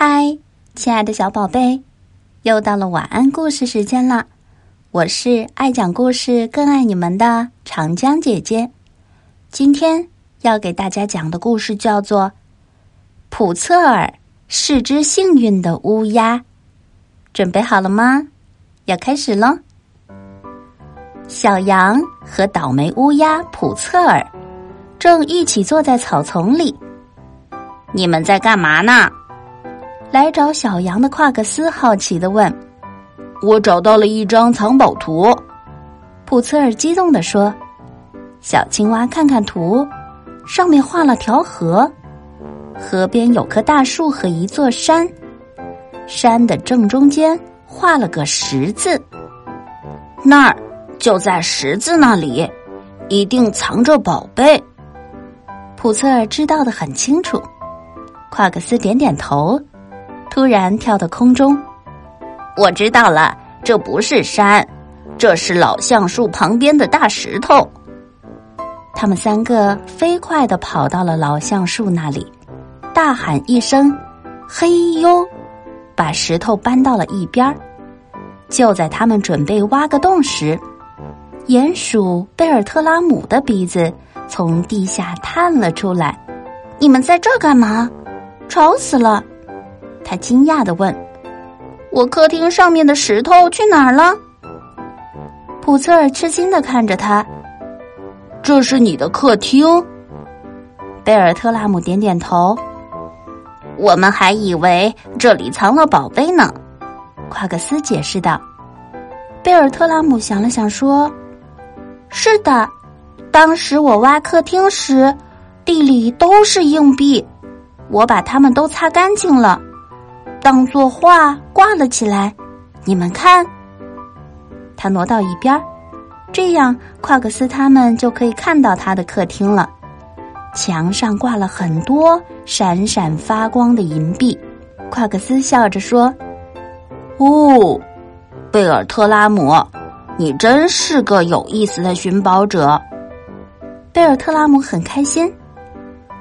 嗨，亲爱的小宝贝，又到了晚安故事时间了。我是爱讲故事、更爱你们的长江姐姐。今天要给大家讲的故事叫做《普策尔是只幸运的乌鸦》。准备好了吗？要开始喽！小羊和倒霉乌鸦普策尔正一起坐在草丛里。你们在干嘛呢？来找小羊的夸克斯好奇的问：“我找到了一张藏宝图。”普策尔激动的说：“小青蛙看看图，上面画了条河，河边有棵大树和一座山，山的正中间画了个十字。那儿就在十字那里，一定藏着宝贝。”普策尔知道的很清楚。夸克斯点点头。突然跳到空中，我知道了，这不是山，这是老橡树旁边的大石头。他们三个飞快的跑到了老橡树那里，大喊一声“嘿呦”，把石头搬到了一边儿。就在他们准备挖个洞时，鼹鼠贝尔特拉姆的鼻子从地下探了出来。“你们在这干嘛？吵死了！”他惊讶的问：“我客厅上面的石头去哪儿了？”普策尔吃惊的看着他：“这是你的客厅。”贝尔特拉姆点点头：“我们还以为这里藏了宝贝呢。”夸克斯解释道。贝尔特拉姆想了想说：“是的，当时我挖客厅时，地里都是硬币，我把它们都擦干净了。”当作画挂了起来，你们看。他挪到一边儿，这样夸克斯他们就可以看到他的客厅了。墙上挂了很多闪闪发光的银币。夸克斯笑着说：“哦，贝尔特拉姆，你真是个有意思的寻宝者。”贝尔特拉姆很开心。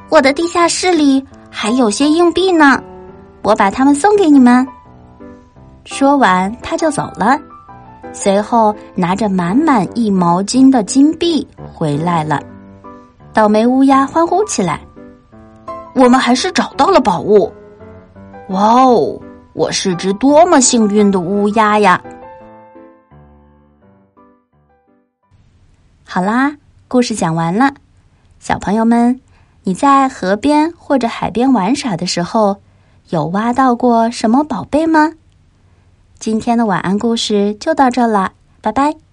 我的地下室里还有些硬币呢。我把它们送给你们。说完，他就走了，随后拿着满满一毛巾的金币回来了。倒霉乌鸦欢呼起来：“我们还是找到了宝物！哇哦，我是只多么幸运的乌鸦呀！”好啦，故事讲完了。小朋友们，你在河边或者海边玩耍的时候。有挖到过什么宝贝吗？今天的晚安故事就到这了，拜拜。